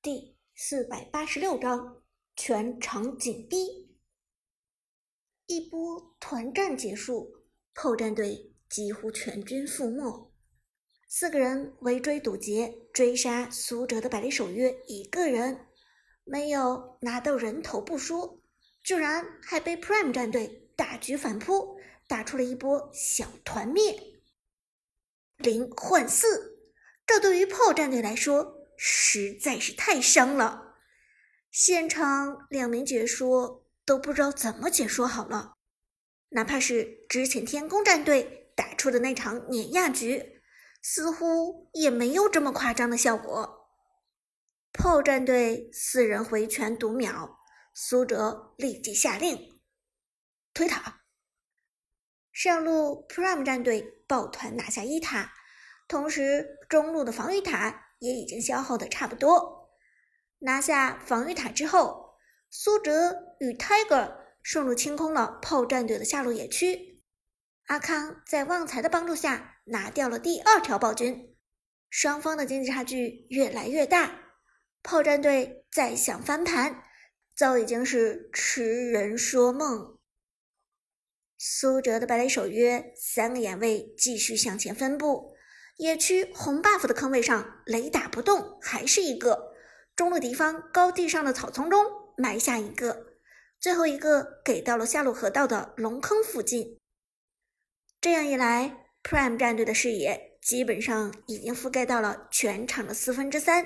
第四百八十六章全场紧逼。一波团战结束，炮战队几乎全军覆没。四个人围追堵截，追杀苏哲的百里守约一个人，没有拿到人头不说，居然还被 Prime 战队大举反扑，打出了一波小团灭。零换四，这对于炮战队来说。实在是太伤了，现场两名解说都不知道怎么解说好了。哪怕是之前天宫战队打出的那场碾压局，似乎也没有这么夸张的效果。炮战队四人回拳读秒，苏哲立即下令推塔。上路 Prime 战队抱团拿下一塔，同时中路的防御塔。也已经消耗的差不多，拿下防御塔之后，苏哲与 Tiger 顺路清空了炮战队的下路野区。阿康在旺财的帮助下拿掉了第二条暴君，双方的经济差距越来越大。炮战队再想翻盘，早已经是痴人说梦。苏哲的白雷守约三个眼位继续向前分布。野区红 buff 的坑位上，雷打不动，还是一个中路敌方高地上的草丛中埋下一个，最后一个给到了下路河道的龙坑附近。这样一来，Prime 战队的视野基本上已经覆盖到了全场的四分之三，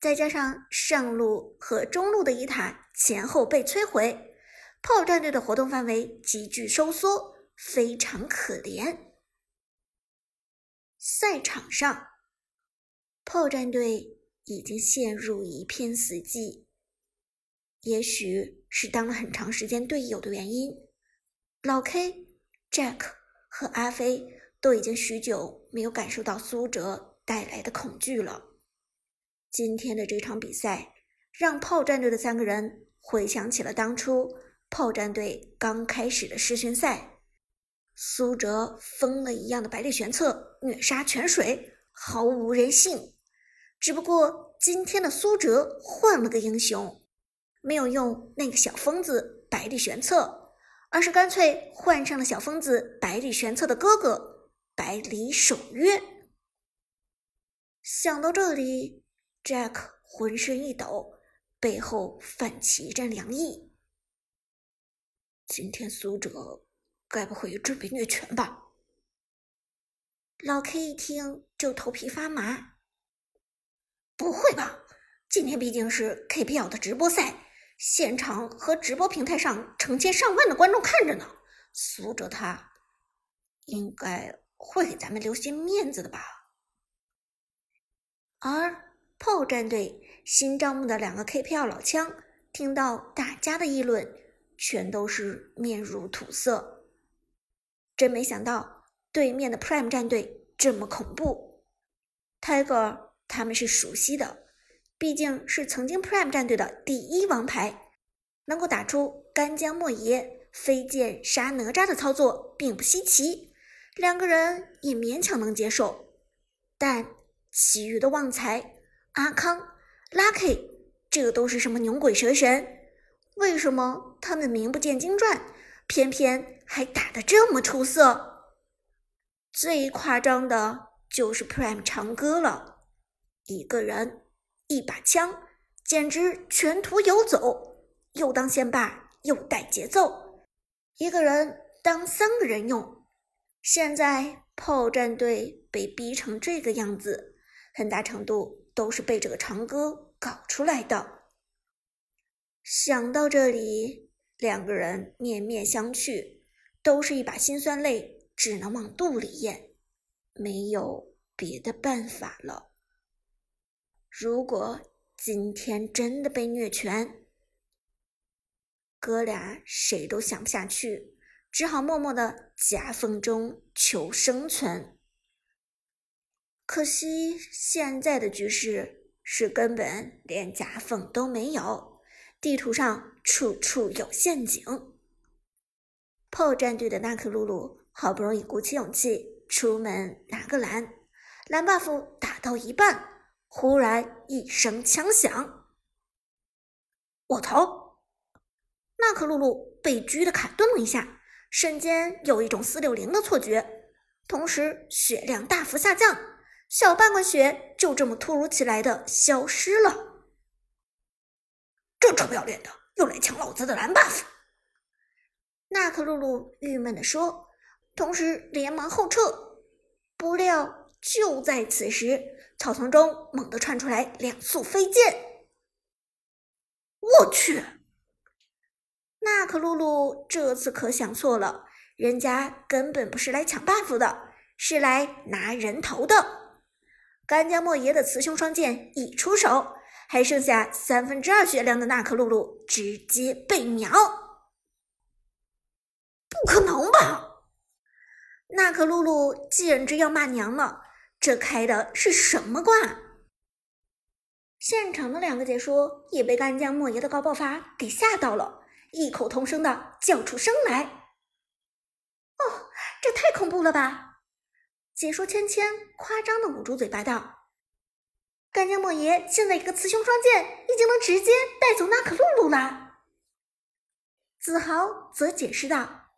再加上上路和中路的一塔前后被摧毁，炮战队的活动范围急剧收缩，非常可怜。赛场上，炮战队已经陷入一片死寂。也许是当了很长时间队友的原因，老 K、Jack 和阿飞都已经许久没有感受到苏哲带来的恐惧了。今天的这场比赛，让炮战队的三个人回想起了当初炮战队刚开始的试训赛。苏哲疯了一样的百里玄策虐杀泉水，毫无人性。只不过今天的苏哲换了个英雄，没有用那个小疯子百里玄策，而是干脆换上了小疯子百里玄策的哥哥百里守约。想到这里，Jack 浑身一抖，背后泛起一阵凉意。今天苏哲。该不会也准备虐拳吧？老 K 一听就头皮发麻。不会吧？今天毕竟是 KPL 的直播赛，现场和直播平台上成千上万的观众看着呢。苏哲他应该会给咱们留些面子的吧？而炮战队新招募的两个 KPL 老枪，听到大家的议论，全都是面如土色。真没想到对面的 Prime 战队这么恐怖，Tiger 他们是熟悉的，毕竟是曾经 Prime 战队的第一王牌，能够打出干将莫邪飞剑杀哪吒的操作并不稀奇，两个人也勉强能接受。但其余的旺财、阿康、Lucky，这都是什么牛鬼蛇神？为什么他们名不见经传？偏偏还打得这么出色，最夸张的就是 Prime 长歌了，一个人一把枪，简直全图游走，又当先霸又带节奏，一个人当三个人用。现在炮战队被逼成这个样子，很大程度都是被这个长歌搞出来的。想到这里。两个人面面相觑，都是一把辛酸泪，只能往肚里咽，没有别的办法了。如果今天真的被虐拳，哥俩谁都想不下去，只好默默的夹缝中求生存。可惜现在的局势是根本连夹缝都没有。地图上处处有陷阱。炮战队的纳克露露好不容易鼓起勇气出门拿个蓝，蓝 buff 打到一半，忽然一声枪响，我操！娜可露露被狙的卡顿了一下，瞬间有一种四六零的错觉，同时血量大幅下降，小半管血就这么突如其来的消失了。这臭不要脸的，又来抢老子的蓝 buff！娜可露露郁闷地说，同时连忙后撤。不料就在此时，草丛中猛地窜出来两束飞剑。我去！娜可露露这次可想错了，人家根本不是来抢 buff 的，是来拿人头的。干将莫邪的雌雄双剑一出手，还剩下三分之二血量的娜可露露直接被秒。不可能吧！娜可露露简直要骂娘了，这开的是什么挂？现场的两个解说也被干将莫邪的高爆发给吓到了，异口同声的叫出声来：“哦，这太恐怖了吧！”解说芊芊夸张的捂住嘴巴道：“干将莫邪现在一个雌雄双剑，已经能直接带走娜可露露了。”子豪则解释道。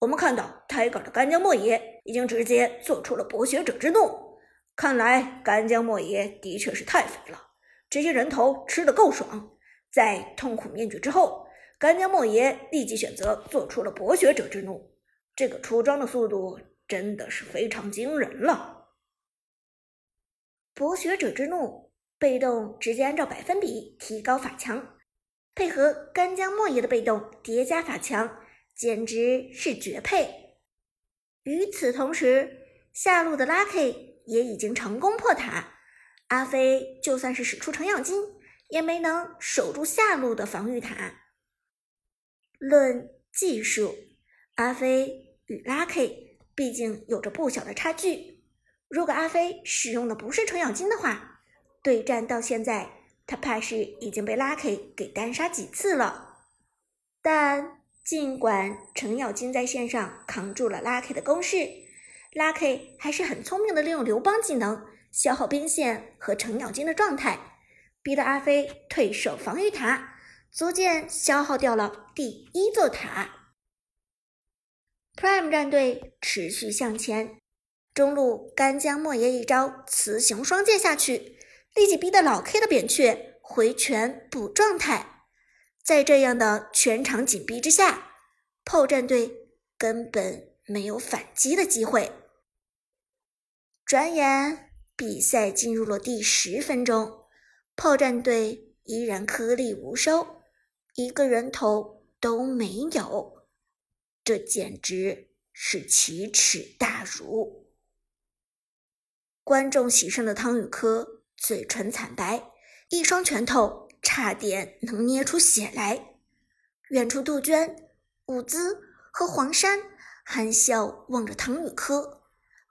我们看到 Tiger 的干将莫邪已经直接做出了博学者之怒，看来干将莫邪的确是太肥了，这些人头吃的够爽。在痛苦面具之后，干将莫邪立即选择做出了博学者之怒，这个出装的速度真的是非常惊人了。博学者之怒被动直接按照百分比提高法强，配合干将莫邪的被动叠加法强。简直是绝配！与此同时，下路的 Lucky 也已经成功破塔。阿飞就算是使出程咬金，也没能守住下路的防御塔。论技术，阿飞与 Lucky 毕竟有着不小的差距。如果阿飞使用的不是程咬金的话，对战到现在，他怕是已经被 Lucky 给单杀几次了。但。尽管程咬金在线上扛住了 Lucky 的攻势，Lucky 还是很聪明的利用刘邦技能消耗兵线和程咬金的状态，逼得阿飞退守防御塔，逐渐消耗掉了第一座塔。Prime 战队持续向前，中路干将莫邪一招雌雄双剑下去，立即逼得老 K 的扁鹊回拳补状态。在这样的全场紧逼之下，炮战队根本没有反击的机会。转眼比赛进入了第十分钟，炮战队依然颗粒无收，一个人头都没有，这简直是奇耻大辱。观众席上的汤宇科嘴唇惨白，一双拳头。差点能捏出血来。远处，杜鹃、伍兹和黄山含笑望着汤雨科，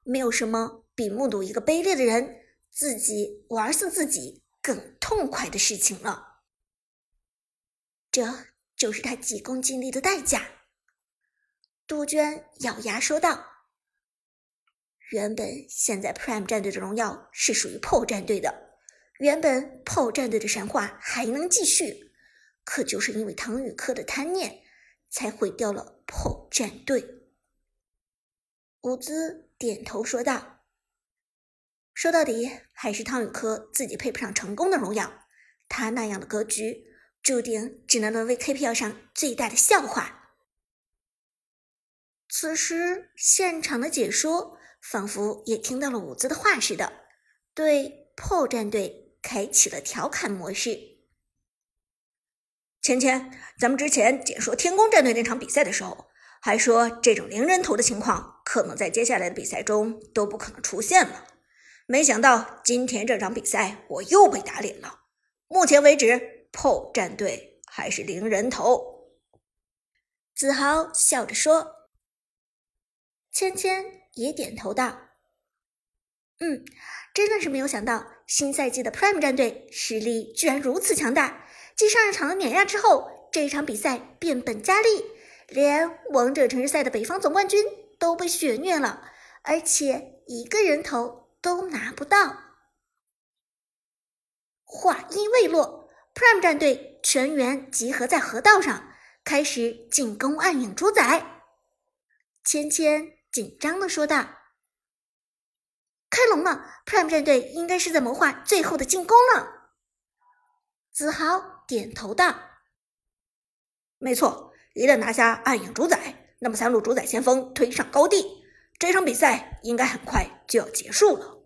没有什么比目睹一个卑劣的人自己玩死自己更痛快的事情了。这就是他急功近利的代价。杜鹃咬牙说道：“原本现在 Prime 战队的荣耀是属于破战队的。”原本炮战队的神话还能继续，可就是因为唐雨科的贪念，才毁掉了炮战队。伍兹点头说道：“说到底，还是汤雨科自己配不上成功的荣耀。他那样的格局，注定只能沦为 KPL 上最大的笑话。”此时，现场的解说仿佛也听到了伍兹的话似的，对破战队。开启了调侃模式。芊芊，咱们之前解说天宫战队那场比赛的时候，还说这种零人头的情况可能在接下来的比赛中都不可能出现了。没想到今天这场比赛我又被打脸了。目前为止，PO 战队还是零人头。子豪笑着说。芊芊也点头道：“嗯。”真的是没有想到，新赛季的 Prime 战队实力居然如此强大。继上一场的碾压之后，这一场比赛变本加厉，连王者城市赛的北方总冠军都被血虐了，而且一个人头都拿不到。话音未落，Prime 战队全员集合在河道上，开始进攻暗影主宰。芊芊紧张的说道：“开龙了，Prime 战队应该是在谋划最后的进攻了。”子豪点头道：“没错，一旦拿下暗影主宰，那么三路主宰先锋推上高地，这场比赛应该很快就要结束了。”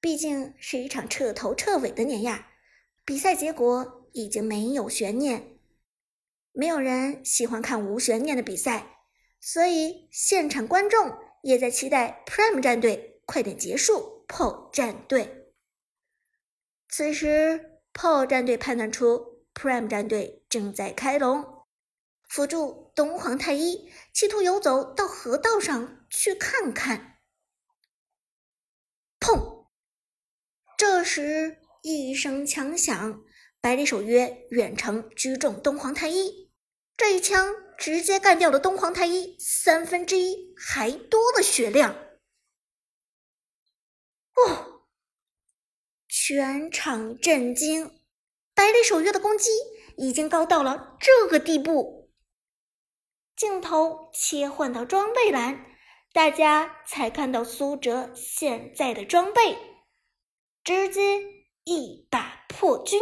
毕竟是一场彻头彻尾的碾压，比赛结果已经没有悬念。没有人喜欢看无悬念的比赛，所以现场观众也在期待 Prime 战队快点结束 PO 战队。此时，PO 战队判断出 Prime 战队正在开龙，辅助东皇太一企图游走到河道上去看看。砰！这时，一声枪响，百里守约远程狙中东皇太一，这一枪直接干掉了东皇太一三分之一还多的血量。哦！全场震惊，百里守约的攻击已经高到了这个地步。镜头切换到装备栏，大家才看到苏哲现在的装备。直接一把破军。